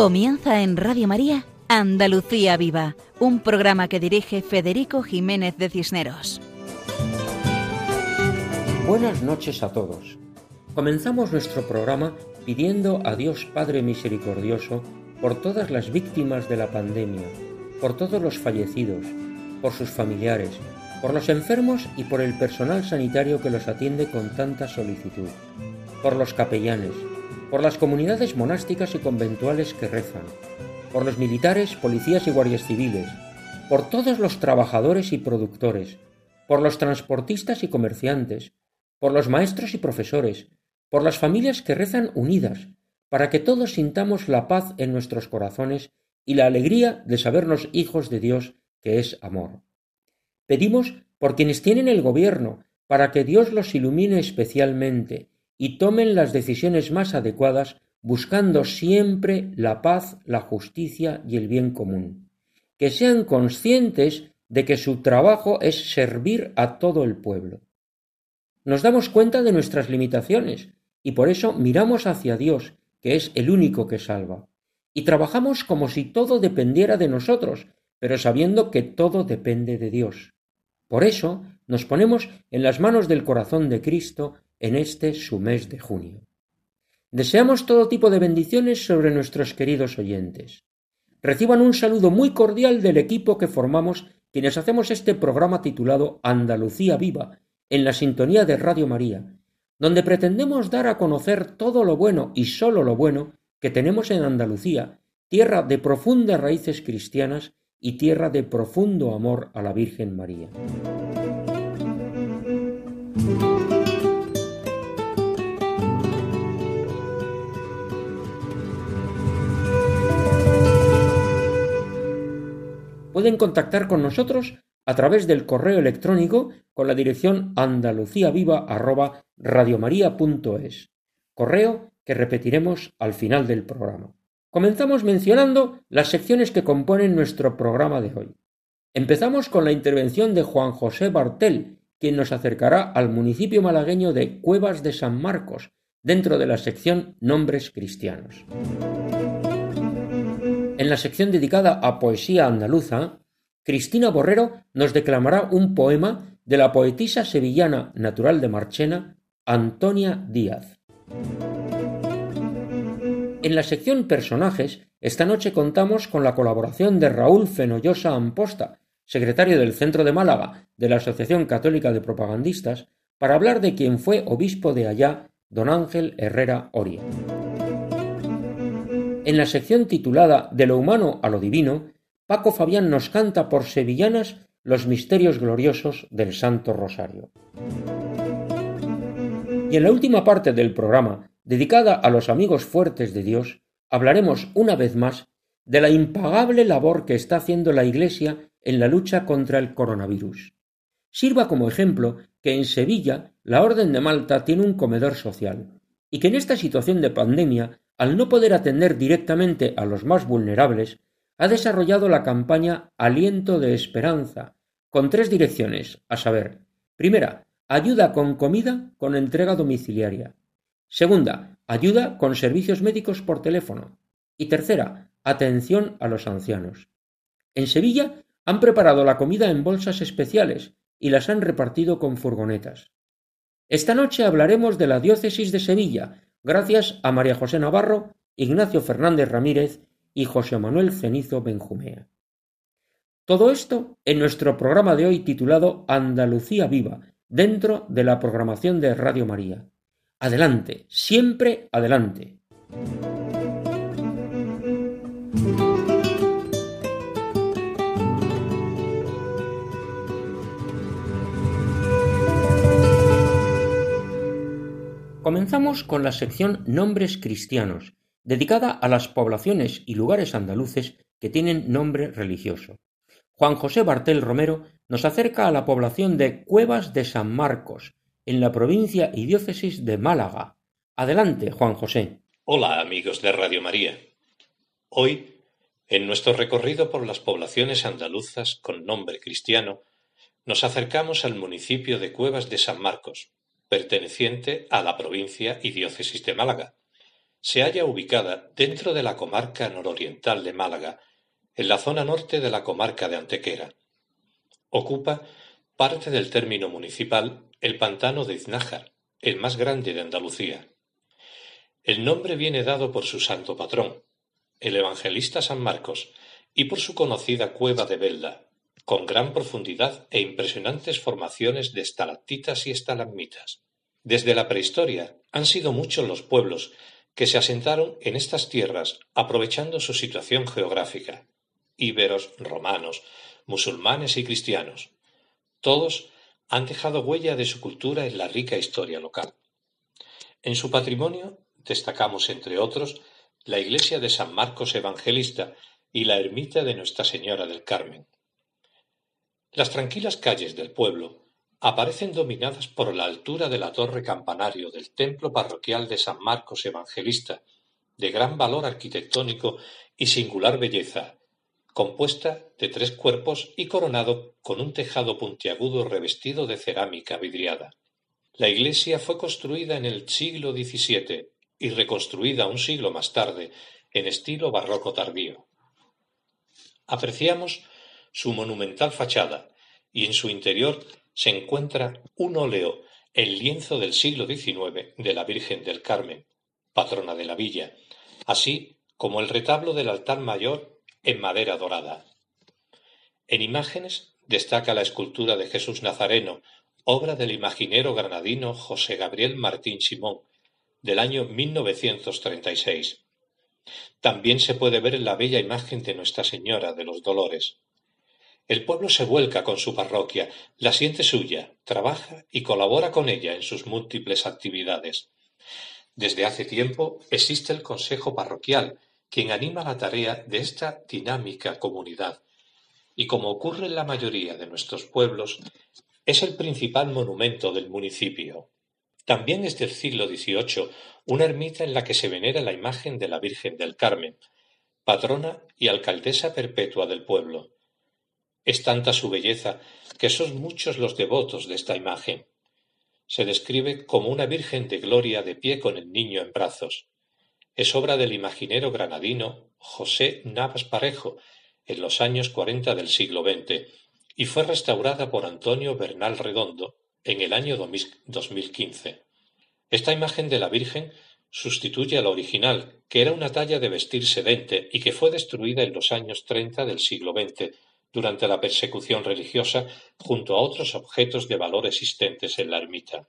Comienza en Radio María Andalucía Viva, un programa que dirige Federico Jiménez de Cisneros. Buenas noches a todos. Comenzamos nuestro programa pidiendo a Dios Padre Misericordioso por todas las víctimas de la pandemia, por todos los fallecidos, por sus familiares, por los enfermos y por el personal sanitario que los atiende con tanta solicitud, por los capellanes, por las comunidades monásticas y conventuales que rezan, por los militares, policías y guardias civiles, por todos los trabajadores y productores, por los transportistas y comerciantes, por los maestros y profesores, por las familias que rezan unidas, para que todos sintamos la paz en nuestros corazones y la alegría de sabernos hijos de Dios, que es amor. Pedimos por quienes tienen el gobierno, para que Dios los ilumine especialmente y tomen las decisiones más adecuadas buscando siempre la paz, la justicia y el bien común. Que sean conscientes de que su trabajo es servir a todo el pueblo. Nos damos cuenta de nuestras limitaciones y por eso miramos hacia Dios, que es el único que salva. Y trabajamos como si todo dependiera de nosotros, pero sabiendo que todo depende de Dios. Por eso nos ponemos en las manos del corazón de Cristo en este su mes de junio. Deseamos todo tipo de bendiciones sobre nuestros queridos oyentes. Reciban un saludo muy cordial del equipo que formamos quienes hacemos este programa titulado Andalucía Viva, en la sintonía de Radio María, donde pretendemos dar a conocer todo lo bueno y sólo lo bueno que tenemos en Andalucía, tierra de profundas raíces cristianas y tierra de profundo amor a la Virgen María. Pueden contactar con nosotros a través del correo electrónico con la dirección andaluciaviva@radiomaria.es. Correo que repetiremos al final del programa. Comenzamos mencionando las secciones que componen nuestro programa de hoy. Empezamos con la intervención de Juan José Bartel, quien nos acercará al municipio malagueño de Cuevas de San Marcos, dentro de la sección Nombres Cristianos. En la sección dedicada a poesía andaluza, Cristina Borrero nos declamará un poema de la poetisa sevillana natural de Marchena, Antonia Díaz. En la sección Personajes, esta noche contamos con la colaboración de Raúl Fenollosa Amposta, secretario del Centro de Málaga de la Asociación Católica de Propagandistas, para hablar de quien fue obispo de allá, don Ángel Herrera Oria. En la sección titulada De lo humano a lo divino, Paco Fabián nos canta por sevillanas los misterios gloriosos del Santo Rosario. Y en la última parte del programa, dedicada a los amigos fuertes de Dios, hablaremos una vez más de la impagable labor que está haciendo la Iglesia en la lucha contra el coronavirus. Sirva como ejemplo que en Sevilla la Orden de Malta tiene un comedor social y que en esta situación de pandemia al no poder atender directamente a los más vulnerables, ha desarrollado la campaña Aliento de Esperanza, con tres direcciones, a saber, primera, ayuda con comida con entrega domiciliaria. Segunda, ayuda con servicios médicos por teléfono. Y tercera, atención a los ancianos. En Sevilla han preparado la comida en bolsas especiales y las han repartido con furgonetas. Esta noche hablaremos de la diócesis de Sevilla, gracias a María José Navarro, Ignacio Fernández Ramírez y José Manuel Cenizo Benjumea. Todo esto en nuestro programa de hoy titulado Andalucía Viva, dentro de la programación de Radio María. Adelante, siempre adelante. Comenzamos con la sección Nombres Cristianos, dedicada a las poblaciones y lugares andaluces que tienen nombre religioso. Juan José Bartel Romero nos acerca a la población de Cuevas de San Marcos, en la provincia y diócesis de Málaga. Adelante, Juan José. Hola, amigos de Radio María. Hoy, en nuestro recorrido por las poblaciones andaluzas con nombre cristiano, nos acercamos al municipio de Cuevas de San Marcos, perteneciente a la provincia y diócesis de Málaga, se halla ubicada dentro de la comarca nororiental de Málaga, en la zona norte de la comarca de Antequera. Ocupa parte del término municipal el pantano de Iznájar, el más grande de Andalucía. El nombre viene dado por su santo patrón, el evangelista San Marcos, y por su conocida cueva de Belda, con gran profundidad e impresionantes formaciones de estalactitas y estalagmitas. Desde la prehistoria han sido muchos los pueblos que se asentaron en estas tierras aprovechando su situación geográfica. Íberos, romanos, musulmanes y cristianos. Todos han dejado huella de su cultura en la rica historia local. En su patrimonio destacamos, entre otros, la iglesia de San Marcos Evangelista y la ermita de Nuestra Señora del Carmen. Las tranquilas calles del pueblo aparecen dominadas por la altura de la torre campanario del templo parroquial de San Marcos Evangelista, de gran valor arquitectónico y singular belleza, compuesta de tres cuerpos y coronado con un tejado puntiagudo revestido de cerámica vidriada. La iglesia fue construida en el siglo XVII y reconstruida un siglo más tarde en estilo barroco tardío. Apreciamos su monumental fachada y en su interior se encuentra un óleo en lienzo del siglo XIX de la Virgen del Carmen, patrona de la villa, así como el retablo del altar mayor en madera dorada. En imágenes destaca la escultura de Jesús Nazareno, obra del imaginero granadino José Gabriel Martín Simón, del año 1936. También se puede ver la bella imagen de Nuestra Señora de los Dolores. El pueblo se vuelca con su parroquia, la siente suya, trabaja y colabora con ella en sus múltiples actividades. Desde hace tiempo existe el Consejo Parroquial, quien anima la tarea de esta dinámica comunidad. Y como ocurre en la mayoría de nuestros pueblos, es el principal monumento del municipio. También es del siglo XVIII una ermita en la que se venera la imagen de la Virgen del Carmen, patrona y alcaldesa perpetua del pueblo. Es tanta su belleza que son muchos los devotos de esta imagen. Se describe como una Virgen de gloria de pie con el niño en brazos. Es obra del imaginero granadino José Navas Parejo en los años cuarenta del siglo XX y fue restaurada por Antonio Bernal Redondo en el año 2015. Esta imagen de la Virgen sustituye a la original, que era una talla de vestir sedente y que fue destruida en los años treinta del siglo XX durante la persecución religiosa junto a otros objetos de valor existentes en la ermita.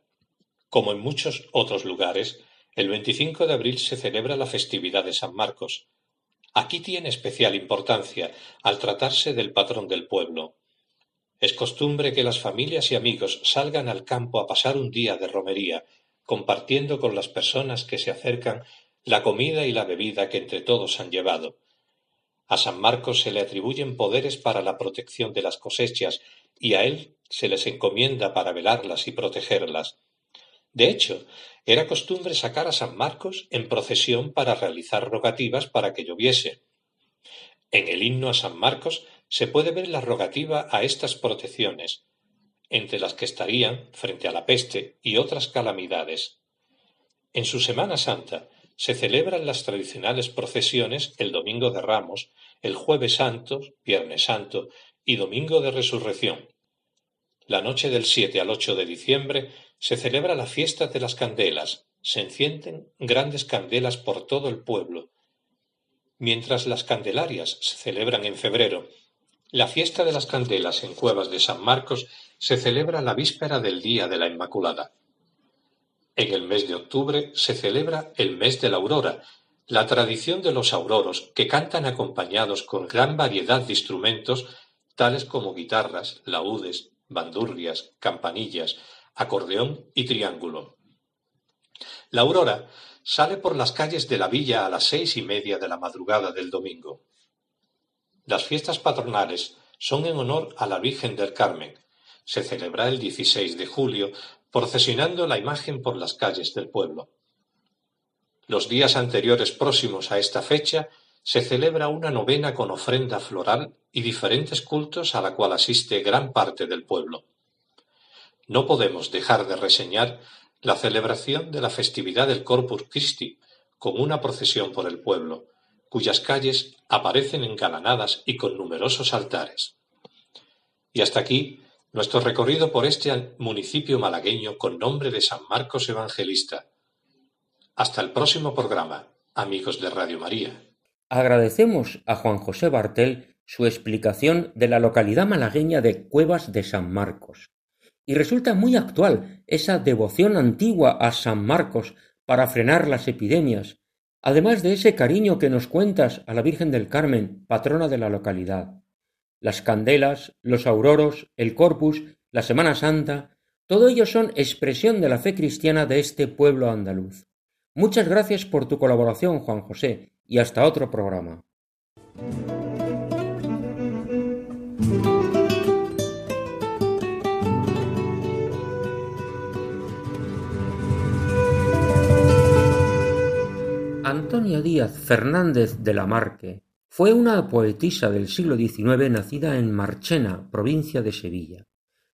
Como en muchos otros lugares, el 25 de abril se celebra la festividad de San Marcos. Aquí tiene especial importancia al tratarse del patrón del pueblo. Es costumbre que las familias y amigos salgan al campo a pasar un día de romería, compartiendo con las personas que se acercan la comida y la bebida que entre todos han llevado. A San Marcos se le atribuyen poderes para la protección de las cosechas y a él se les encomienda para velarlas y protegerlas. De hecho, era costumbre sacar a San Marcos en procesión para realizar rogativas para que lloviese. En el himno a San Marcos se puede ver la rogativa a estas protecciones, entre las que estarían, frente a la peste y otras calamidades. En su Semana Santa se celebran las tradicionales procesiones el Domingo de Ramos, el Jueves Santo, Viernes Santo y Domingo de Resurrección. La noche del 7 al 8 de diciembre se celebra la fiesta de las candelas, se encienden grandes candelas por todo el pueblo. Mientras las candelarias se celebran en febrero la fiesta de las candelas en Cuevas de San Marcos se celebra la víspera del Día de la Inmaculada. En el mes de octubre se celebra el mes de la aurora, la tradición de los auroros que cantan acompañados con gran variedad de instrumentos tales como guitarras, laúdes, bandurrias, campanillas, acordeón y triángulo. La aurora sale por las calles de la villa a las seis y media de la madrugada del domingo. Las fiestas patronales son en honor a la Virgen del Carmen. Se celebra el 16 de julio, procesionando la imagen por las calles del pueblo. Los días anteriores próximos a esta fecha se celebra una novena con ofrenda floral y diferentes cultos a la cual asiste gran parte del pueblo. No podemos dejar de reseñar la celebración de la festividad del Corpus Christi, con una procesión por el pueblo, cuyas calles aparecen engalanadas y con numerosos altares. Y hasta aquí nuestro recorrido por este municipio malagueño con nombre de San Marcos Evangelista. Hasta el próximo programa, amigos de Radio María. Agradecemos a Juan José Bartel su explicación de la localidad malagueña de Cuevas de San Marcos. Y resulta muy actual esa devoción antigua a San Marcos para frenar las epidemias, además de ese cariño que nos cuentas a la Virgen del Carmen, patrona de la localidad. Las candelas, los auroros, el corpus, la Semana Santa, todo ello son expresión de la fe cristiana de este pueblo andaluz. Muchas gracias por tu colaboración, Juan José, y hasta otro programa. Antonia Díaz Fernández de la Marque fue una poetisa del siglo XIX nacida en Marchena, provincia de Sevilla.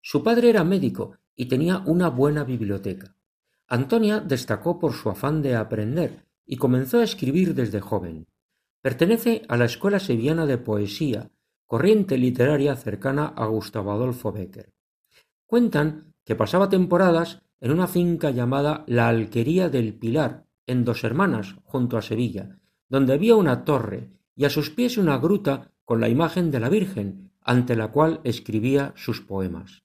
Su padre era médico y tenía una buena biblioteca. Antonia destacó por su afán de aprender y comenzó a escribir desde joven. Pertenece a la Escuela Sevillana de Poesía, corriente literaria cercana a Gustavo Adolfo Becker. Cuentan que pasaba temporadas en una finca llamada La Alquería del Pilar, en Dos Hermanas, junto a Sevilla, donde había una torre y a sus pies una gruta con la imagen de la Virgen, ante la cual escribía sus poemas.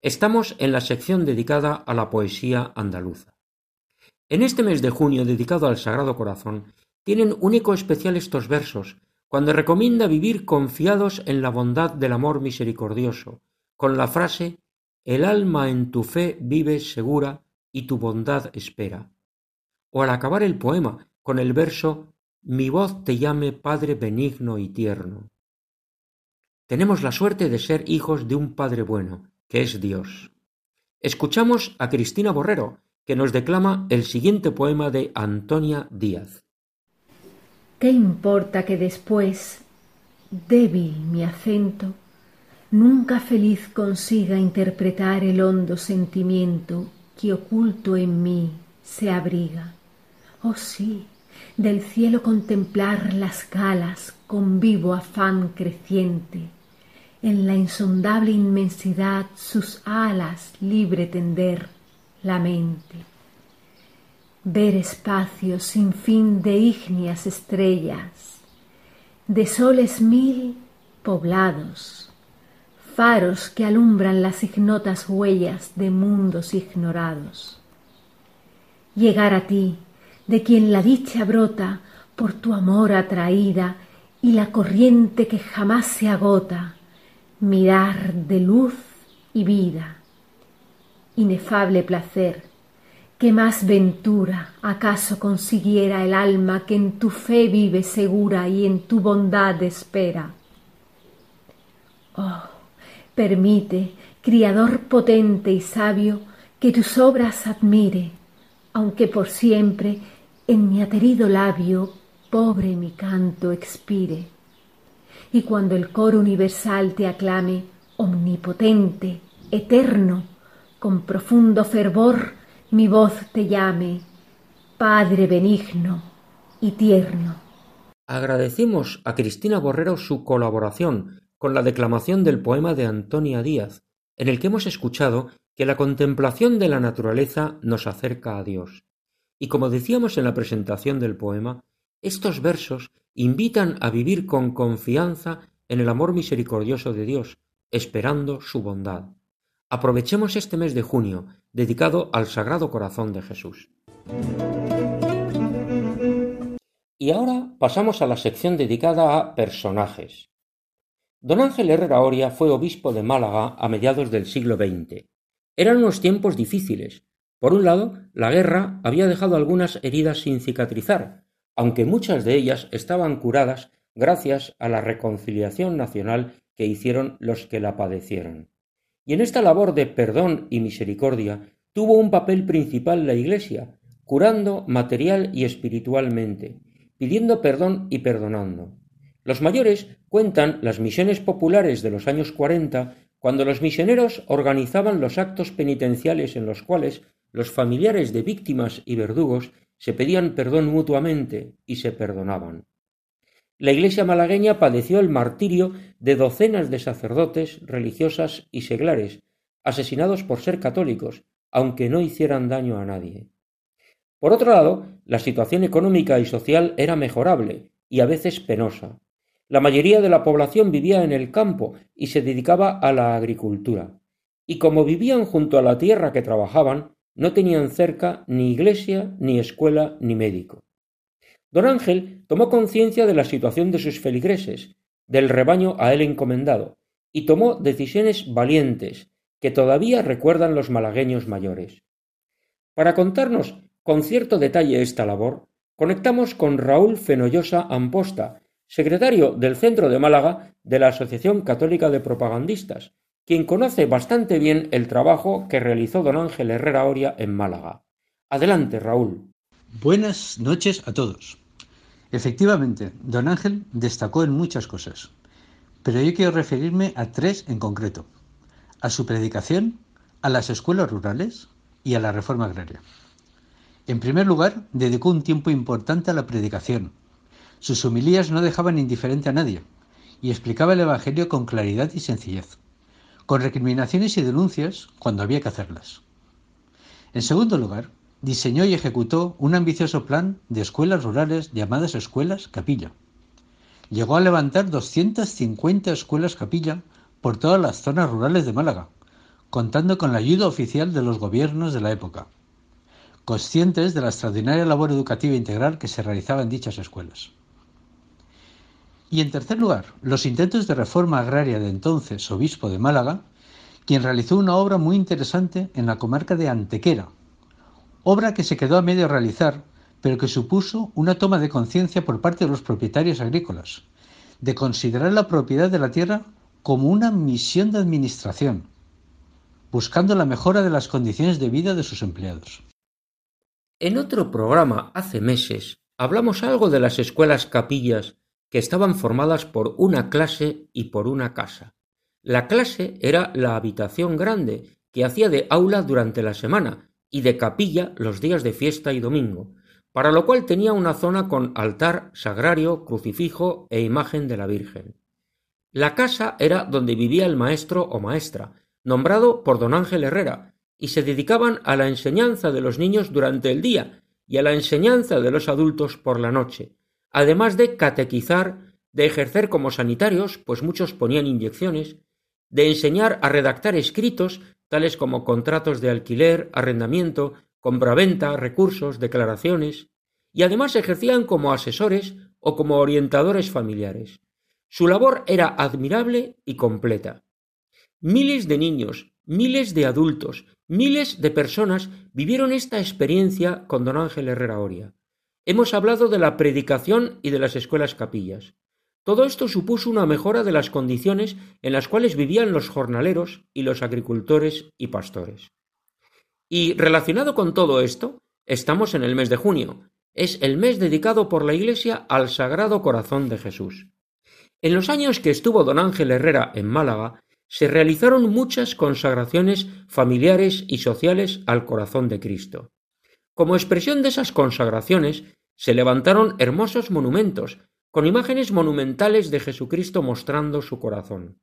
Estamos en la sección dedicada a la poesía andaluza. En este mes de junio dedicado al Sagrado Corazón, tienen un eco especial estos versos, cuando recomienda vivir confiados en la bondad del amor misericordioso, con la frase El alma en tu fe vive segura y tu bondad espera, o al acabar el poema con el verso Mi voz te llame Padre benigno y tierno. Tenemos la suerte de ser hijos de un Padre bueno, que es Dios. Escuchamos a Cristina Borrero, que nos declama el siguiente poema de Antonia Díaz. ¿Qué importa que después, débil mi acento, nunca feliz consiga interpretar el hondo sentimiento que oculto en mí se abriga? Oh sí, del cielo contemplar las galas con vivo afán creciente, en la insondable inmensidad sus alas libre tender la mente. Ver espacios sin fin de ígneas estrellas, de soles mil poblados, faros que alumbran las ignotas huellas de mundos ignorados. Llegar a ti, de quien la dicha brota por tu amor atraída y la corriente que jamás se agota, mirar de luz y vida. Inefable placer, que más ventura acaso consiguiera el alma que en tu fe vive segura y en tu bondad espera. Oh, permite, Criador potente y sabio, que tus obras admire, aunque por siempre en mi aterido labio pobre mi canto expire. Y cuando el coro universal te aclame, omnipotente, eterno, con profundo fervor mi voz te llame, Padre benigno y tierno. Agradecimos a Cristina Borrero su colaboración con la declamación del poema de Antonia Díaz, en el que hemos escuchado que la contemplación de la naturaleza nos acerca a Dios. Y como decíamos en la presentación del poema, estos versos invitan a vivir con confianza en el amor misericordioso de Dios, esperando su bondad. Aprovechemos este mes de junio, dedicado al Sagrado Corazón de Jesús. Y ahora pasamos a la sección dedicada a personajes. Don Ángel Herrera Oria fue obispo de Málaga a mediados del siglo XX. Eran unos tiempos difíciles, por un lado, la guerra había dejado algunas heridas sin cicatrizar, aunque muchas de ellas estaban curadas gracias a la reconciliación nacional que hicieron los que la padecieron. Y en esta labor de perdón y misericordia tuvo un papel principal la Iglesia, curando material y espiritualmente, pidiendo perdón y perdonando. Los mayores cuentan las misiones populares de los años cuarenta, cuando los misioneros organizaban los actos penitenciales en los cuales los familiares de víctimas y verdugos se pedían perdón mutuamente y se perdonaban. La Iglesia malagueña padeció el martirio de docenas de sacerdotes, religiosas y seglares, asesinados por ser católicos, aunque no hicieran daño a nadie. Por otro lado, la situación económica y social era mejorable y a veces penosa. La mayoría de la población vivía en el campo y se dedicaba a la agricultura. Y como vivían junto a la tierra que trabajaban, no tenían cerca ni iglesia, ni escuela, ni médico. Don Ángel tomó conciencia de la situación de sus feligreses, del rebaño a él encomendado, y tomó decisiones valientes que todavía recuerdan los malagueños mayores. Para contarnos con cierto detalle esta labor, conectamos con Raúl Fenollosa Amposta, secretario del Centro de Málaga de la Asociación Católica de Propagandistas, quien conoce bastante bien el trabajo que realizó don Ángel Herrera Oria en Málaga. Adelante, Raúl. Buenas noches a todos. Efectivamente, don Ángel destacó en muchas cosas, pero yo quiero referirme a tres en concreto, a su predicación, a las escuelas rurales y a la reforma agraria. En primer lugar, dedicó un tiempo importante a la predicación. Sus homilías no dejaban indiferente a nadie y explicaba el Evangelio con claridad y sencillez con recriminaciones y denuncias cuando había que hacerlas. En segundo lugar, diseñó y ejecutó un ambicioso plan de escuelas rurales llamadas escuelas capilla. Llegó a levantar 250 escuelas capilla por todas las zonas rurales de Málaga, contando con la ayuda oficial de los gobiernos de la época, conscientes de la extraordinaria labor educativa integral que se realizaba en dichas escuelas. Y en tercer lugar, los intentos de reforma agraria de entonces obispo de Málaga, quien realizó una obra muy interesante en la comarca de Antequera, obra que se quedó a medio realizar, pero que supuso una toma de conciencia por parte de los propietarios agrícolas, de considerar la propiedad de la tierra como una misión de administración, buscando la mejora de las condiciones de vida de sus empleados. En otro programa hace meses hablamos algo de las escuelas capillas que estaban formadas por una clase y por una casa. La clase era la habitación grande, que hacía de aula durante la semana y de capilla los días de fiesta y domingo, para lo cual tenía una zona con altar, sagrario, crucifijo e imagen de la Virgen. La casa era donde vivía el maestro o maestra, nombrado por don Ángel Herrera, y se dedicaban a la enseñanza de los niños durante el día y a la enseñanza de los adultos por la noche, además de catequizar, de ejercer como sanitarios, pues muchos ponían inyecciones, de enseñar a redactar escritos tales como contratos de alquiler, arrendamiento, compraventa, recursos, declaraciones, y además ejercían como asesores o como orientadores familiares. Su labor era admirable y completa. Miles de niños, miles de adultos, miles de personas vivieron esta experiencia con don Ángel Herrera Oria. Hemos hablado de la predicación y de las escuelas capillas. Todo esto supuso una mejora de las condiciones en las cuales vivían los jornaleros y los agricultores y pastores. Y relacionado con todo esto, estamos en el mes de junio. Es el mes dedicado por la Iglesia al Sagrado Corazón de Jesús. En los años que estuvo don Ángel Herrera en Málaga, se realizaron muchas consagraciones familiares y sociales al corazón de Cristo. Como expresión de esas consagraciones, se levantaron hermosos monumentos, con imágenes monumentales de Jesucristo mostrando su corazón.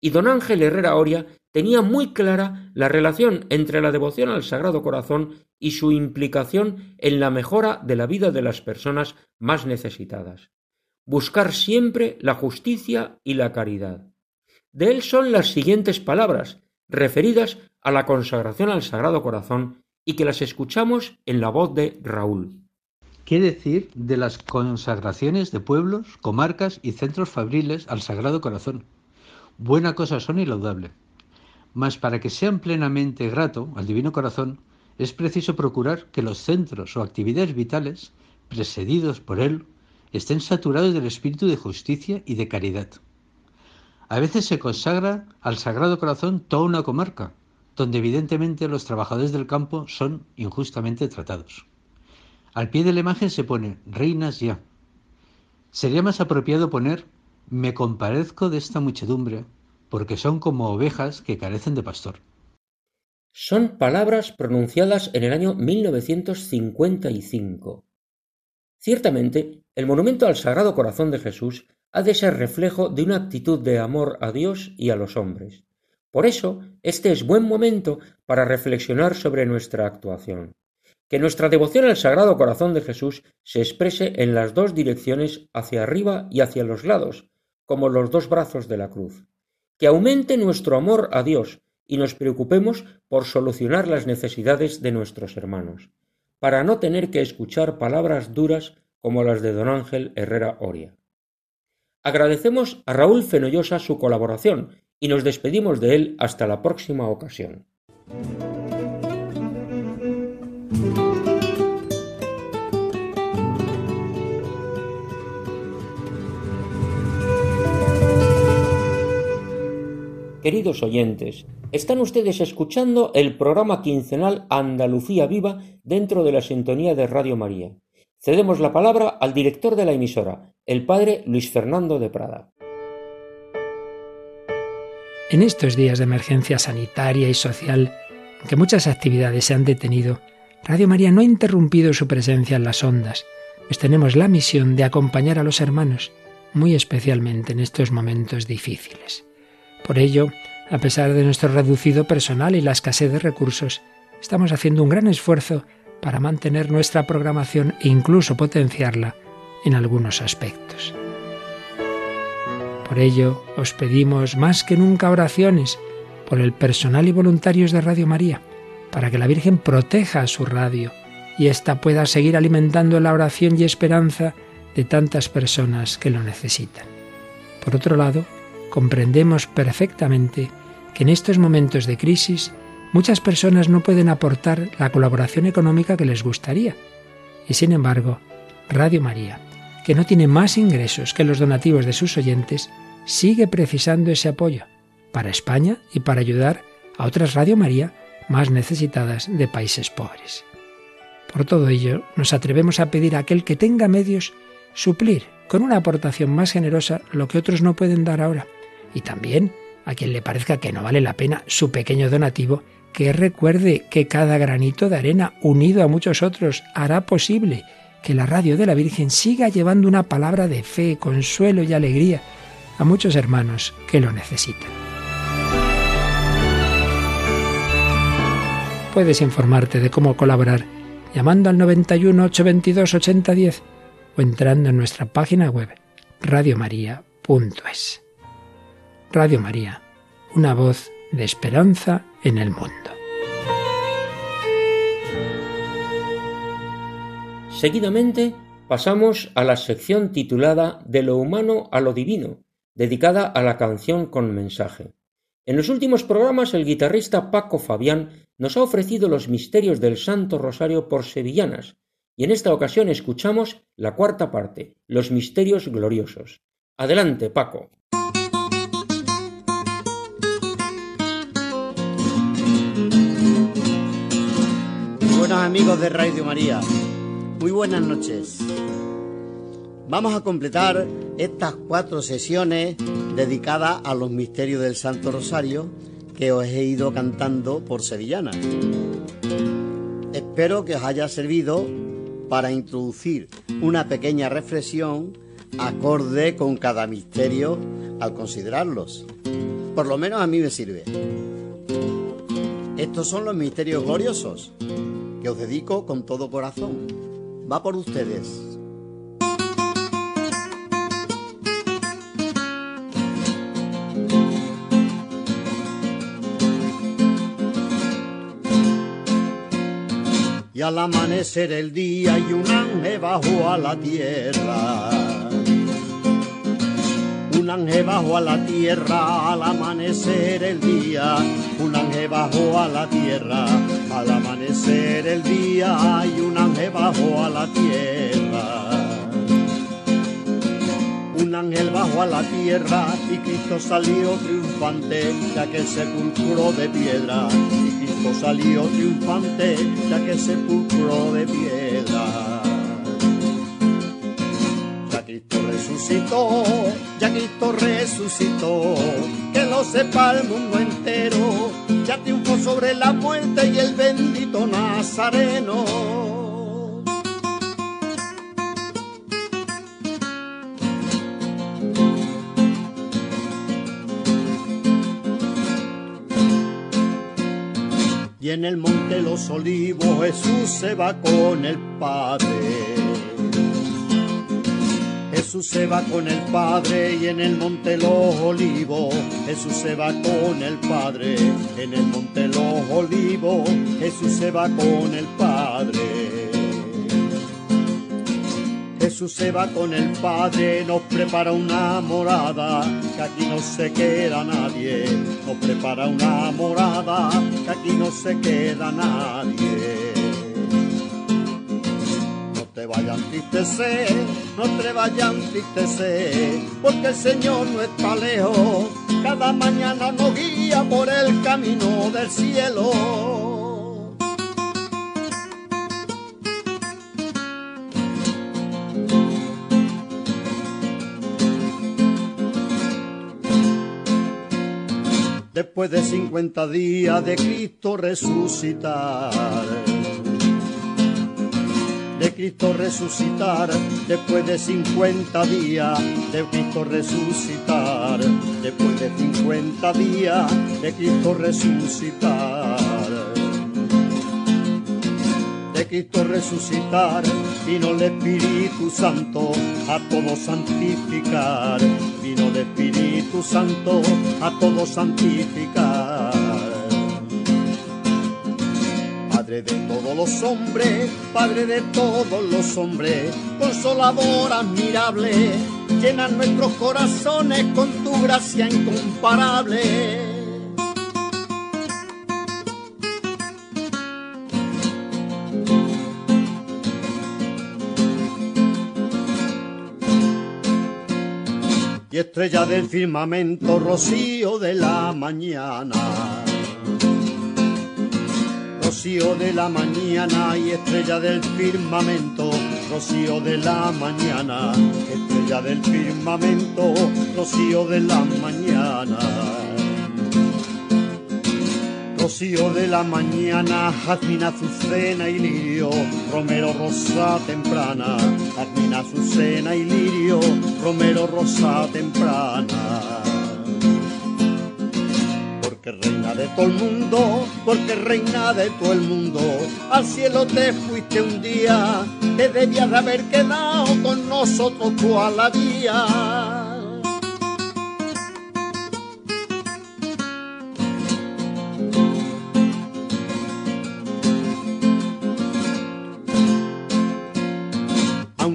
Y don Ángel Herrera Oria tenía muy clara la relación entre la devoción al Sagrado Corazón y su implicación en la mejora de la vida de las personas más necesitadas. Buscar siempre la justicia y la caridad. De él son las siguientes palabras, referidas a la consagración al Sagrado Corazón y que las escuchamos en la voz de Raúl. ¿Qué decir de las consagraciones de pueblos, comarcas y centros fabriles al Sagrado Corazón? Buena cosa son y laudable. Mas para que sean plenamente grato al Divino Corazón, es preciso procurar que los centros o actividades vitales, precedidos por él, estén saturados del espíritu de justicia y de caridad. A veces se consagra al Sagrado Corazón toda una comarca, donde evidentemente los trabajadores del campo son injustamente tratados. Al pie de la imagen se pone reinas ya. Sería más apropiado poner me compadezco de esta muchedumbre, porque son como ovejas que carecen de pastor. Son palabras pronunciadas en el año 1955. Ciertamente, el monumento al Sagrado Corazón de Jesús ha de ser reflejo de una actitud de amor a Dios y a los hombres. Por eso, este es buen momento para reflexionar sobre nuestra actuación. Que nuestra devoción al Sagrado Corazón de Jesús se exprese en las dos direcciones hacia arriba y hacia los lados, como los dos brazos de la cruz. Que aumente nuestro amor a Dios y nos preocupemos por solucionar las necesidades de nuestros hermanos, para no tener que escuchar palabras duras como las de don Ángel Herrera Oria. Agradecemos a Raúl Fenollosa su colaboración y nos despedimos de él hasta la próxima ocasión. Queridos oyentes, están ustedes escuchando el programa quincenal Andalucía Viva dentro de la sintonía de Radio María. Cedemos la palabra al director de la emisora, el padre Luis Fernando de Prada. En estos días de emergencia sanitaria y social, en que muchas actividades se han detenido, Radio María no ha interrumpido su presencia en las ondas, pues tenemos la misión de acompañar a los hermanos, muy especialmente en estos momentos difíciles. Por ello, a pesar de nuestro reducido personal y la escasez de recursos, estamos haciendo un gran esfuerzo para mantener nuestra programación e incluso potenciarla en algunos aspectos. Por ello, os pedimos más que nunca oraciones por el personal y voluntarios de Radio María, para que la Virgen proteja a su radio y ésta pueda seguir alimentando la oración y esperanza de tantas personas que lo necesitan. Por otro lado, comprendemos perfectamente que en estos momentos de crisis muchas personas no pueden aportar la colaboración económica que les gustaría. Y sin embargo, Radio María, que no tiene más ingresos que los donativos de sus oyentes, sigue precisando ese apoyo para España y para ayudar a otras Radio María más necesitadas de países pobres. Por todo ello, nos atrevemos a pedir a aquel que tenga medios suplir con una aportación más generosa lo que otros no pueden dar ahora y también a quien le parezca que no vale la pena su pequeño donativo, que recuerde que cada granito de arena unido a muchos otros hará posible que la radio de la Virgen siga llevando una palabra de fe, consuelo y alegría a muchos hermanos que lo necesitan. Puedes informarte de cómo colaborar llamando al 91 822 8010 o entrando en nuestra página web radiomaria.es. Radio María, una voz de esperanza en el mundo. Seguidamente pasamos a la sección titulada De lo humano a lo divino, dedicada a la canción con mensaje. En los últimos programas el guitarrista Paco Fabián nos ha ofrecido los misterios del Santo Rosario por sevillanas, y en esta ocasión escuchamos la cuarta parte, los misterios gloriosos. Adelante, Paco. Amigos de Radio María, muy buenas noches. Vamos a completar estas cuatro sesiones dedicadas a los misterios del Santo Rosario que os he ido cantando por sevillana. Espero que os haya servido para introducir una pequeña reflexión acorde con cada misterio al considerarlos. Por lo menos a mí me sirve. Estos son los misterios gloriosos que os dedico con todo corazón. Va por ustedes. Y al amanecer el día y un ángel bajó a la tierra. Un ángel bajó a la tierra al amanecer el día. Un ángel bajó a la tierra al amanecer el día y un ángel bajó a la tierra. Un ángel bajó a la tierra y Cristo salió triunfante de aquel sepulcro de piedra. Y Cristo salió triunfante de aquel sepulcro de piedra. Resucitó, ya Cristo resucitó, que lo sepa el mundo entero, ya triunfó sobre la muerte y el bendito Nazareno. Y en el monte los olivos Jesús se va con el Padre. Jesús se va con el Padre y en el monte los olivos Jesús se va con el Padre. En el monte los olivos Jesús se va con el Padre. Jesús se va con el Padre, nos prepara una morada, que aquí no se queda nadie. Nos prepara una morada, que aquí no se queda nadie. Te vayas a no te vayas a porque el Señor no está lejos. Cada mañana nos guía por el camino del cielo. después de 50 días de Cristo resucitar. De Cristo resucitar, después de 50 días de Cristo resucitar, después de 50 días de Cristo resucitar. De Cristo resucitar, vino el Espíritu Santo a todo santificar, vino el Espíritu Santo a todo santificar. Padre de todos los hombres, Padre de todos los hombres, consolador admirable, llena nuestros corazones con tu gracia incomparable. estrella del firmamento, rocío de la mañana. Rocío de la mañana y estrella del firmamento, rocío de la mañana, estrella del firmamento, rocío de la mañana. Rocío de la mañana, jazmín, azucena y lirio, romero rosa temprana, jazmín, azucena y lirio, romero rosa temprana. Reina de todo el mundo, porque reina de todo el mundo, al cielo te fuiste un día, que debías de haber quedado con nosotros toda la día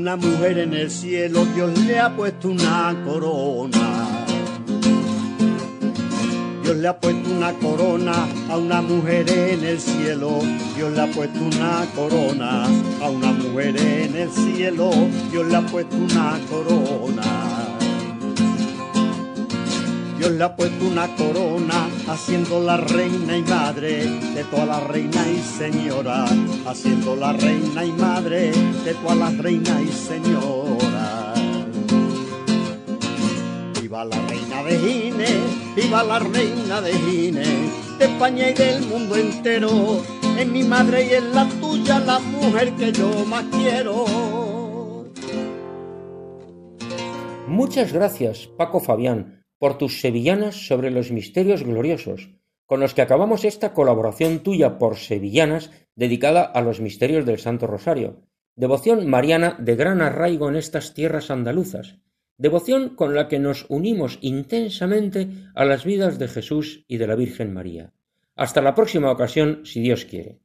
una mujer en el cielo, Dios le ha puesto una corona. Dios le ha puesto una corona a una mujer en el cielo. Dios le ha puesto una corona a una mujer en el cielo. Dios le ha puesto una corona. Dios le ha puesto una corona, haciendo la reina y madre de toda la reina y señora, haciendo la reina y madre de toda la reina y señora. Viva la reina de Gine, viva la reina de Gine, de España y del mundo entero, en mi madre y en la tuya, la mujer que yo más quiero. Muchas gracias, Paco Fabián por tus sevillanas sobre los misterios gloriosos, con los que acabamos esta colaboración tuya por sevillanas dedicada a los misterios del Santo Rosario, devoción mariana de gran arraigo en estas tierras andaluzas, devoción con la que nos unimos intensamente a las vidas de Jesús y de la Virgen María. Hasta la próxima ocasión, si Dios quiere.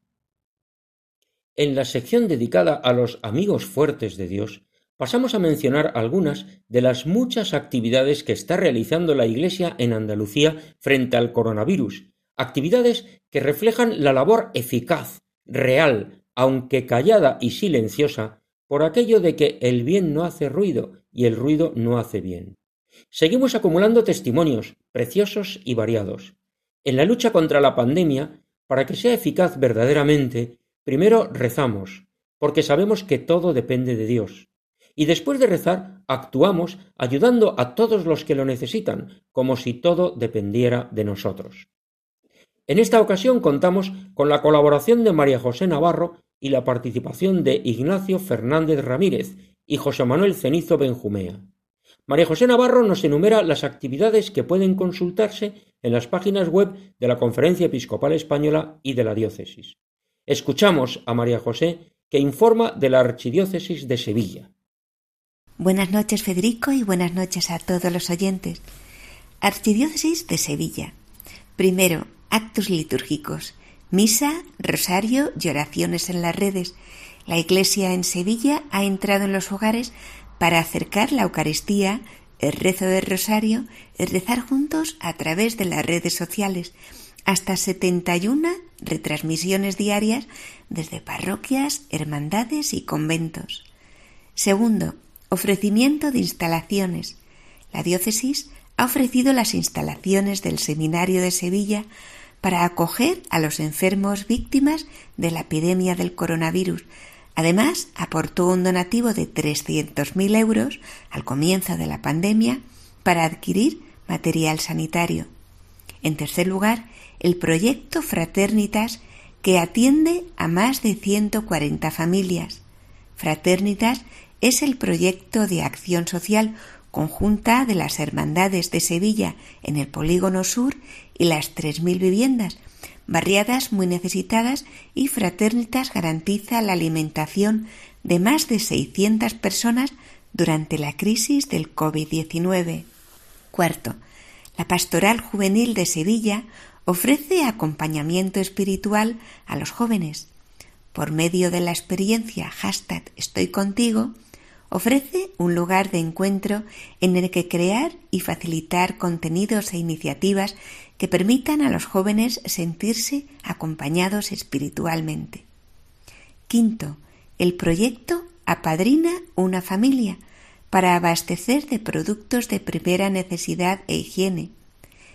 En la sección dedicada a los amigos fuertes de Dios, pasamos a mencionar algunas de las muchas actividades que está realizando la Iglesia en Andalucía frente al coronavirus, actividades que reflejan la labor eficaz, real, aunque callada y silenciosa, por aquello de que el bien no hace ruido y el ruido no hace bien. Seguimos acumulando testimonios preciosos y variados. En la lucha contra la pandemia, para que sea eficaz verdaderamente, primero rezamos, porque sabemos que todo depende de Dios Y después de rezar, actuamos ayudando a todos los que lo necesitan, como si todo dependiera de nosotros. En esta ocasión contamos con la colaboración de María José Navarro y la participación de Ignacio Fernández Ramírez y José Manuel Cenizo Benjumea. María José Navarro nos enumera las actividades que pueden consultarse en las páginas web de la Conferencia Episcopal Española y de la Diócesis. Escuchamos a María José que informa de la Archidiócesis de Sevilla. Buenas noches Federico y buenas noches a todos los oyentes. Archidiócesis de Sevilla. Primero, actos litúrgicos. Misa, rosario y oraciones en las redes. La Iglesia en Sevilla ha entrado en los hogares para acercar la Eucaristía, el rezo del rosario y rezar juntos a través de las redes sociales. Hasta 71 retransmisiones diarias desde parroquias, hermandades y conventos. Segundo, Ofrecimiento de instalaciones. La diócesis ha ofrecido las instalaciones del Seminario de Sevilla para acoger a los enfermos víctimas de la epidemia del coronavirus. Además, aportó un donativo de 300.000 euros al comienzo de la pandemia para adquirir material sanitario. En tercer lugar, el proyecto Fraternitas que atiende a más de 140 familias. Fraternitas es el proyecto de acción social conjunta de las Hermandades de Sevilla en el Polígono Sur y las 3.000 viviendas, barriadas muy necesitadas y Fraternitas garantiza la alimentación de más de 600 personas durante la crisis del COVID-19. Cuarto, la Pastoral Juvenil de Sevilla ofrece acompañamiento espiritual a los jóvenes. Por medio de la experiencia hashtag Estoy contigo, ofrece un lugar de encuentro en el que crear y facilitar contenidos e iniciativas que permitan a los jóvenes sentirse acompañados espiritualmente. Quinto, el proyecto apadrina una familia para abastecer de productos de primera necesidad e higiene.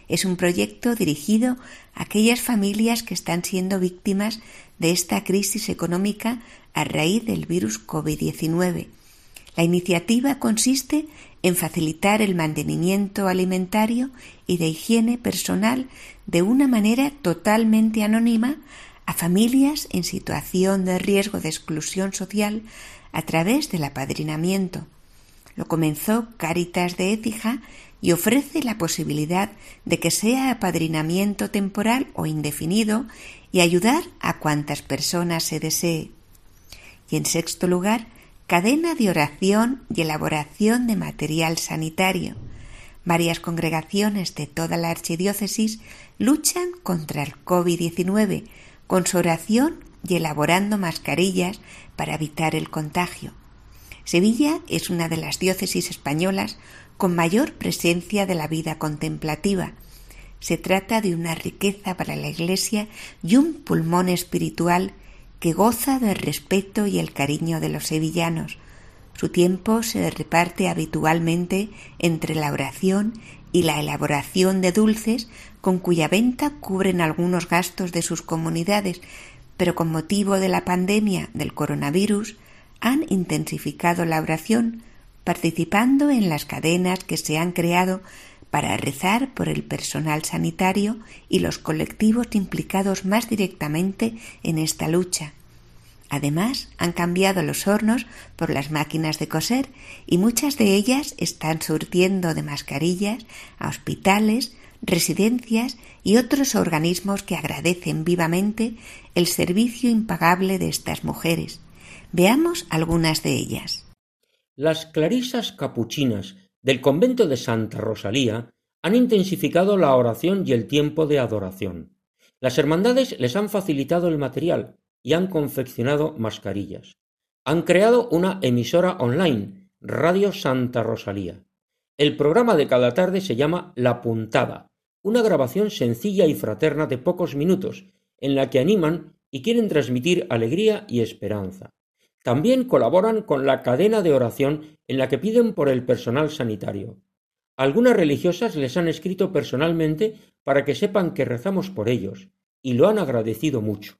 Es un proyecto dirigido a aquellas familias que están siendo víctimas de esta crisis económica a raíz del virus COVID-19 la iniciativa consiste en facilitar el mantenimiento alimentario y de higiene personal de una manera totalmente anónima a familias en situación de riesgo de exclusión social a través del apadrinamiento. Lo comenzó Cáritas de Écija y ofrece la posibilidad de que sea apadrinamiento temporal o indefinido y ayudar a cuantas personas se desee. Y en sexto lugar, cadena de oración y elaboración de material sanitario. Varias congregaciones de toda la archidiócesis luchan contra el COVID-19 con su oración y elaborando mascarillas para evitar el contagio. Sevilla es una de las diócesis españolas con mayor presencia de la vida contemplativa. Se trata de una riqueza para la Iglesia y un pulmón espiritual que goza del respeto y el cariño de los sevillanos. Su tiempo se reparte habitualmente entre la oración y la elaboración de dulces con cuya venta cubren algunos gastos de sus comunidades, pero con motivo de la pandemia del coronavirus han intensificado la oración, participando en las cadenas que se han creado para rezar por el personal sanitario y los colectivos implicados más directamente en esta lucha. Además, han cambiado los hornos por las máquinas de coser y muchas de ellas están surtiendo de mascarillas a hospitales, residencias y otros organismos que agradecen vivamente el servicio impagable de estas mujeres. Veamos algunas de ellas. Las clarisas capuchinas del convento de Santa Rosalía han intensificado la oración y el tiempo de adoración. Las hermandades les han facilitado el material y han confeccionado mascarillas. Han creado una emisora online, Radio Santa Rosalía. El programa de cada tarde se llama La Puntada, una grabación sencilla y fraterna de pocos minutos, en la que animan y quieren transmitir alegría y esperanza. También colaboran con la cadena de oración en la que piden por el personal sanitario. Algunas religiosas les han escrito personalmente para que sepan que rezamos por ellos, y lo han agradecido mucho.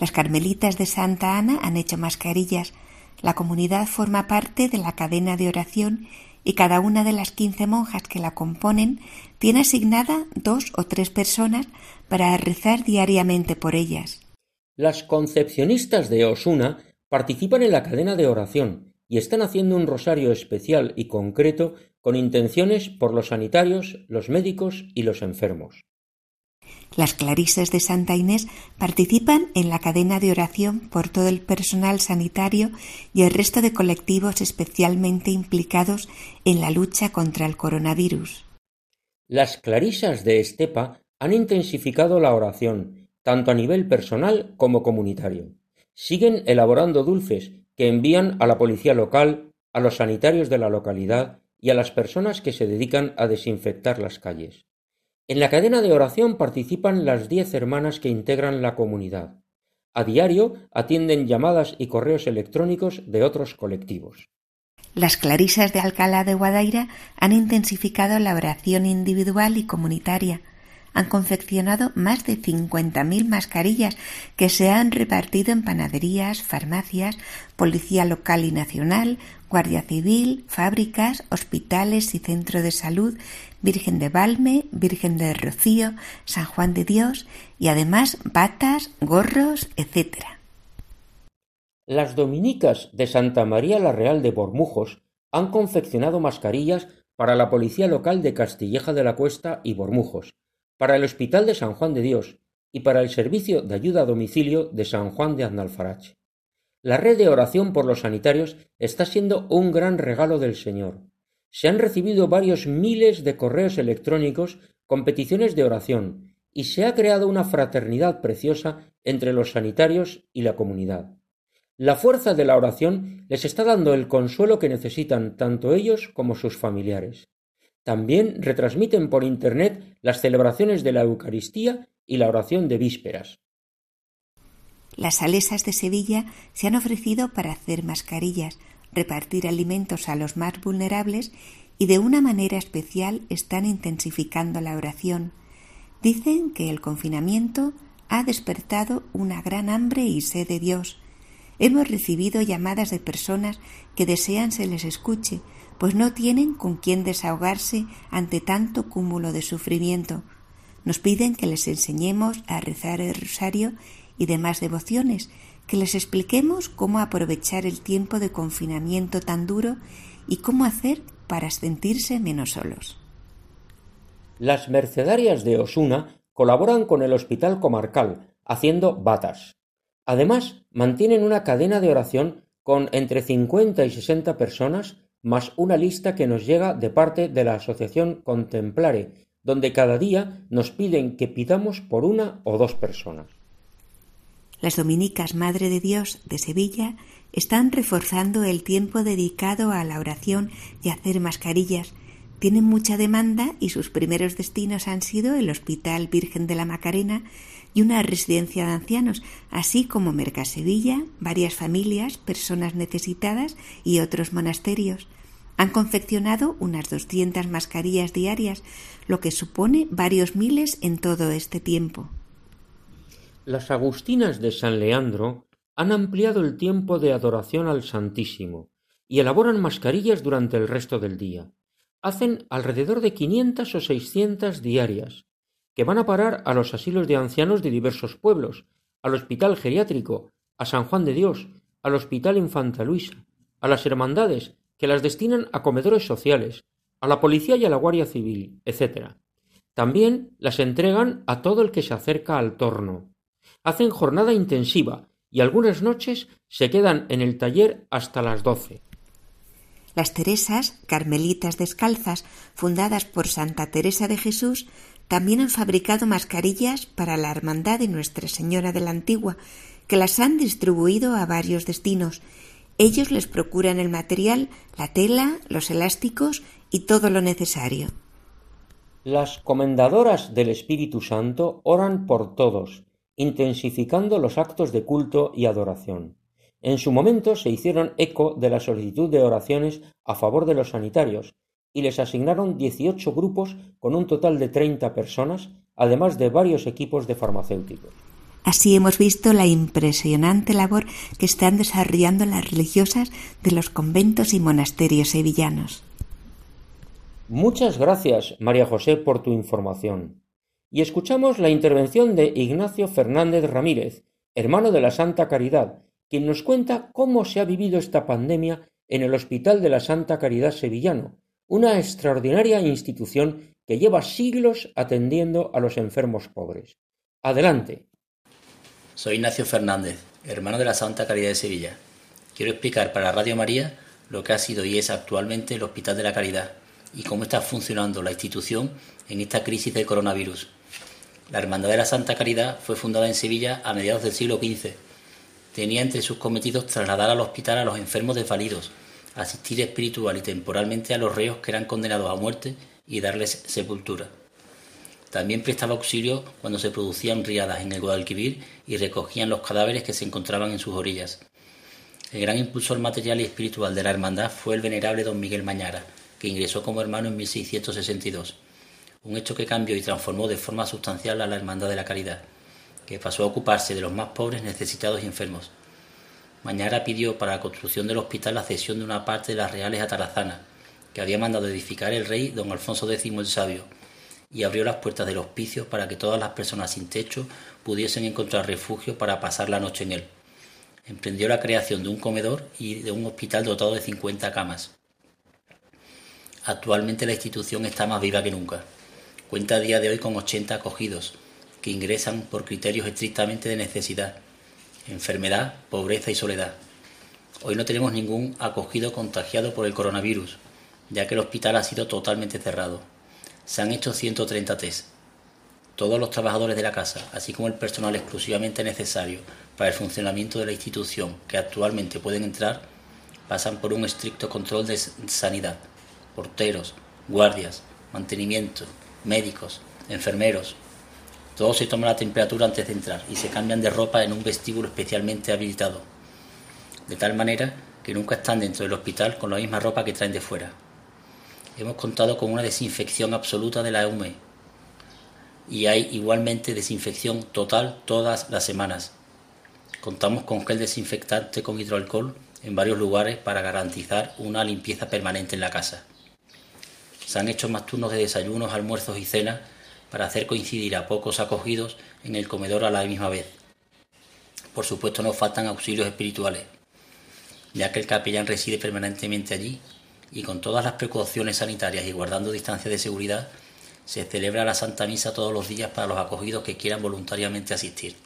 Las carmelitas de Santa Ana han hecho mascarillas. La comunidad forma parte de la cadena de oración y cada una de las quince monjas que la componen tiene asignada dos o tres personas para rezar diariamente por ellas. Las concepcionistas de Osuna participan en la cadena de oración y están haciendo un rosario especial y concreto con intenciones por los sanitarios, los médicos y los enfermos. Las clarisas de Santa Inés participan en la cadena de oración por todo el personal sanitario y el resto de colectivos especialmente implicados en la lucha contra el coronavirus. Las clarisas de Estepa han intensificado la oración, tanto a nivel personal como comunitario. Siguen elaborando dulces que envían a la policía local, a los sanitarios de la localidad y a las personas que se dedican a desinfectar las calles. En la cadena de oración participan las diez hermanas que integran la comunidad. A diario atienden llamadas y correos electrónicos de otros colectivos. Las clarisas de Alcalá de Guadaira han intensificado la oración individual y comunitaria. Han confeccionado más de 50.000 mascarillas que se han repartido en panaderías, farmacias, policía local y nacional, guardia civil, fábricas, hospitales y centro de salud, Virgen de Valme, Virgen de Rocío, San Juan de Dios y además batas, gorros, etc. Las dominicas de Santa María la Real de Bormujos han confeccionado mascarillas para la policía local de Castilleja de la Cuesta y Bormujos, para el Hospital de San Juan de Dios y para el Servicio de Ayuda a Domicilio de San Juan de Andalfarache. La red de oración por los sanitarios está siendo un gran regalo del Señor se han recibido varios miles de correos electrónicos con peticiones de oración y se ha creado una fraternidad preciosa entre los sanitarios y la comunidad. La fuerza de la oración les está dando el consuelo que necesitan tanto ellos como sus familiares. También retransmiten por Internet las celebraciones de la Eucaristía y la oración de vísperas. Las salesas de Sevilla se han ofrecido para hacer mascarillas, repartir alimentos a los más vulnerables y de una manera especial están intensificando la oración. Dicen que el confinamiento ha despertado una gran hambre y sed de Dios. Hemos recibido llamadas de personas que desean se les escuche, pues no tienen con quién desahogarse ante tanto cúmulo de sufrimiento. Nos piden que les enseñemos a rezar el rosario y demás devociones, que les expliquemos cómo aprovechar el tiempo de confinamiento tan duro y cómo hacer para sentirse menos solos. Las mercedarias de Osuna colaboran con el Hospital Comarcal, haciendo batas. Además, mantienen una cadena de oración con entre 50 y 60 personas, más una lista que nos llega de parte de la Asociación Contemplare, donde cada día nos piden que pidamos por una o dos personas. Las dominicas Madre de Dios de Sevilla están reforzando el tiempo dedicado a la oración y hacer mascarillas. Tienen mucha demanda y sus primeros destinos han sido el Hospital Virgen de la Macarena y una residencia de ancianos, así como Mercasevilla, varias familias, personas necesitadas y otros monasterios. Han confeccionado unas 200 mascarillas diarias, lo que supone varios miles en todo este tiempo. Las agustinas de San Leandro han ampliado el tiempo de adoración al Santísimo y elaboran mascarillas durante el resto del día. Hacen alrededor de quinientas o seiscientas diarias, que van a parar a los asilos de ancianos de diversos pueblos, al Hospital Geriátrico, a San Juan de Dios, al Hospital Infanta Luisa, a las hermandades, que las destinan a comedores sociales, a la policía y a la Guardia Civil, etc. También las entregan a todo el que se acerca al torno, hacen jornada intensiva y algunas noches se quedan en el taller hasta las doce. Las Teresas, carmelitas descalzas, fundadas por Santa Teresa de Jesús, también han fabricado mascarillas para la Hermandad de Nuestra Señora de la Antigua, que las han distribuido a varios destinos. Ellos les procuran el material, la tela, los elásticos y todo lo necesario. Las comendadoras del Espíritu Santo oran por todos, intensificando los actos de culto y adoración. En su momento se hicieron eco de la solicitud de oraciones a favor de los sanitarios y les asignaron 18 grupos con un total de 30 personas, además de varios equipos de farmacéuticos. Así hemos visto la impresionante labor que están desarrollando las religiosas de los conventos y monasterios sevillanos. Muchas gracias, María José, por tu información. Y escuchamos la intervención de Ignacio Fernández Ramírez, hermano de la Santa Caridad, quien nos cuenta cómo se ha vivido esta pandemia en el Hospital de la Santa Caridad Sevillano, una extraordinaria institución que lleva siglos atendiendo a los enfermos pobres. Adelante. Soy Ignacio Fernández, hermano de la Santa Caridad de Sevilla. Quiero explicar para Radio María lo que ha sido y es actualmente el Hospital de la Caridad y cómo está funcionando la institución en esta crisis del coronavirus. La Hermandad de la Santa Caridad fue fundada en Sevilla a mediados del siglo XV. Tenía entre sus cometidos trasladar al hospital a los enfermos desvalidos, asistir espiritual y temporalmente a los reos que eran condenados a muerte y darles sepultura. También prestaba auxilio cuando se producían riadas en el Guadalquivir y recogían los cadáveres que se encontraban en sus orillas. El gran impulsor material y espiritual de la hermandad fue el venerable don Miguel Mañara, que ingresó como hermano en 1662, un hecho que cambió y transformó de forma sustancial a la Hermandad de la Caridad, que pasó a ocuparse de los más pobres, necesitados y enfermos. Mañara pidió para la construcción del hospital la cesión de una parte de las reales a que había mandado edificar el rey don Alfonso X el Sabio, y abrió las puertas del hospicio para que todas las personas sin techo pudiesen encontrar refugio para pasar la noche en él. Emprendió la creación de un comedor y de un hospital dotado de 50 camas. Actualmente la institución está más viva que nunca. Cuenta a día de hoy con 80 acogidos, que ingresan por criterios estrictamente de necesidad, enfermedad, pobreza y soledad. Hoy no tenemos ningún acogido contagiado por el coronavirus, ya que el hospital ha sido totalmente cerrado. Se han hecho 130 test. Todos los trabajadores de la casa, así como el personal exclusivamente necesario para el funcionamiento de la institución que actualmente pueden entrar, pasan por un estricto control de sanidad. Porteros, guardias, mantenimiento, médicos, enfermeros. Todos se toman la temperatura antes de entrar y se cambian de ropa en un vestíbulo especialmente habilitado. De tal manera que nunca están dentro del hospital con la misma ropa que traen de fuera hemos contado con una desinfección absoluta de la EUME y hay igualmente desinfección total todas las semanas. Contamos con gel desinfectante con hidroalcohol en varios lugares para garantizar una limpieza permanente en la casa. Se han hecho más turnos de desayunos, almuerzos y cenas para hacer coincidir a pocos acogidos en el comedor a la misma vez. Por supuesto no faltan auxilios espirituales, ya que el capellán reside permanentemente allí y con todas las precauciones sanitarias y guardando distancia de seguridad, se celebra la Santa Misa todos los días para los acogidos que quieran voluntariamente asistir.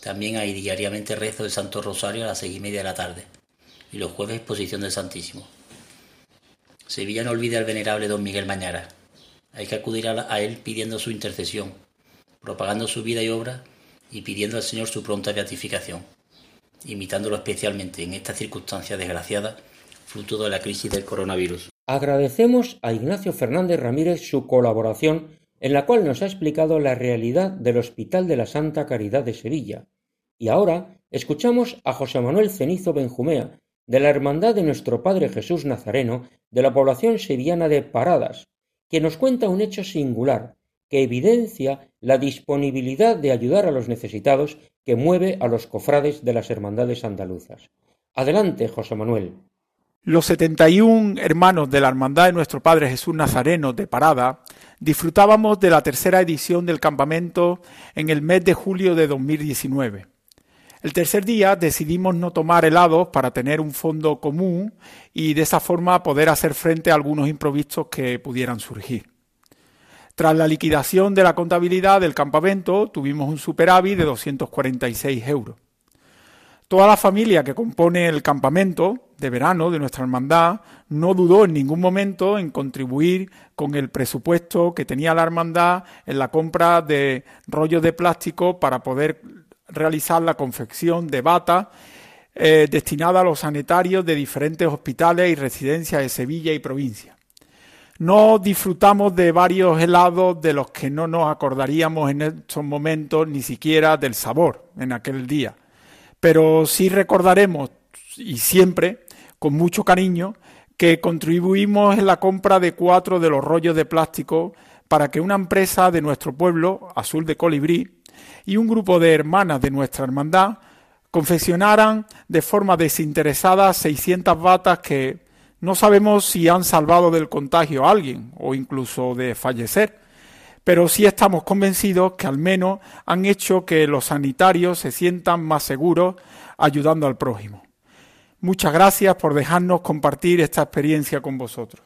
También hay diariamente rezo del Santo Rosario a las seis y media de la tarde y los jueves exposición del Santísimo. Sevilla no olvida al venerable don Miguel Mañara. Hay que acudir a, él pidiendo su intercesión, propagando su vida y obra y pidiendo al Señor su pronta beatificación, imitándolo especialmente en esta circunstancia desgraciada de la crisis del coronavirus. Agradecemos a Ignacio Fernández Ramírez su colaboración en la cual nos ha explicado la realidad del Hospital de la Santa Caridad de Sevilla. Y ahora escuchamos a José Manuel Cenizo Benjumea, de la Hermandad de Nuestro Padre Jesús Nazareno, de la población sevillana de Paradas, que nos cuenta un hecho singular, que evidencia la disponibilidad de ayudar a los necesitados que mueve a los cofrades de las hermandades andaluzas. Adelante, José Manuel. Los 71 hermanos de la Hermandad de Nuestro Padre Jesús Nazareno de Parada disfrutábamos de la tercera edición del campamento en el mes de julio de 2019. El tercer día decidimos no tomar helados para tener un fondo común y de esa forma poder hacer frente a algunos improvisos que pudieran surgir. Tras la liquidación de la contabilidad del campamento tuvimos un superávit de 246 euros. Toda la familia que compone el campamento de verano de nuestra hermandad no dudó en ningún momento en contribuir con el presupuesto que tenía la hermandad en la compra de rollos de plástico para poder realizar la confección de bata eh, destinada a los sanitarios de diferentes hospitales y residencias de Sevilla y provincia. No disfrutamos de varios helados de los que no nos acordaríamos en estos momentos ni siquiera del sabor en aquel día pero sí recordaremos, y siempre, con mucho cariño, que contribuimos en la compra de cuatro de los rollos de plástico para que una empresa de nuestro pueblo, Azul de Colibrí, y un grupo de hermanas de nuestra hermandad confesionaran de forma desinteresada 600 batas que no sabemos si han salvado del contagio a alguien o incluso de fallecer, pero sí estamos convencidos que al menos han hecho que los sanitarios se sientan más seguros ayudando al prójimo. Muchas gracias por dejarnos compartir esta experiencia con vosotros.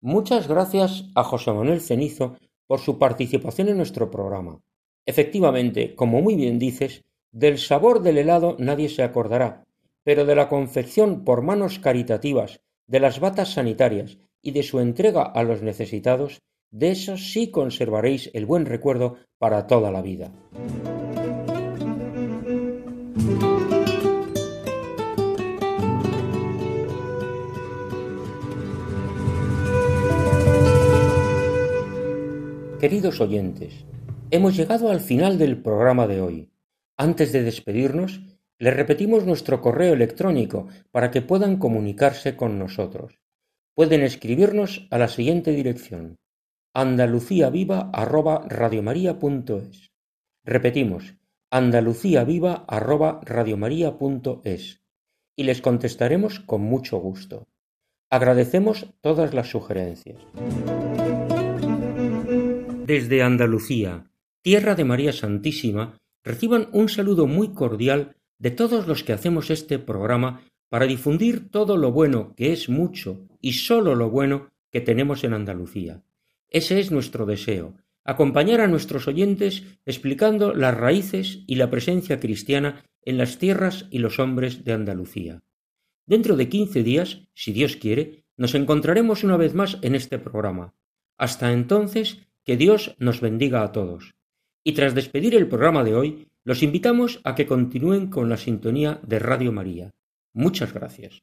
Muchas gracias a José Manuel Cenizo por su participación en nuestro programa. Efectivamente, como muy bien dices, del sabor del helado nadie se acordará, pero de la confección por manos caritativas de las batas sanitarias y de su entrega a los necesitados, de eso sí conservaréis el buen recuerdo para toda la vida. Queridos oyentes, hemos llegado al final del programa de hoy. Antes de despedirnos, les repetimos nuestro correo electrónico para que puedan comunicarse con nosotros. Pueden escribirnos a la siguiente dirección: andaluciaviva@radiomaria.es. Repetimos: andaluciaviva@radiomaria.es y les contestaremos con mucho gusto. Agradecemos todas las sugerencias. Desde Andalucía, tierra de María Santísima, reciban un saludo muy cordial de todos los que hacemos este programa para difundir todo lo bueno, que es mucho, y sólo lo bueno que tenemos en Andalucía. Ese es nuestro deseo, acompañar a nuestros oyentes explicando las raíces y la presencia cristiana en las tierras y los hombres de Andalucía. Dentro de quince días, si Dios quiere, nos encontraremos una vez más en este programa. Hasta entonces, que Dios nos bendiga a todos. Y tras despedir el programa de hoy, los invitamos a que continúen con la sintonía de Radio María. Muchas gracias.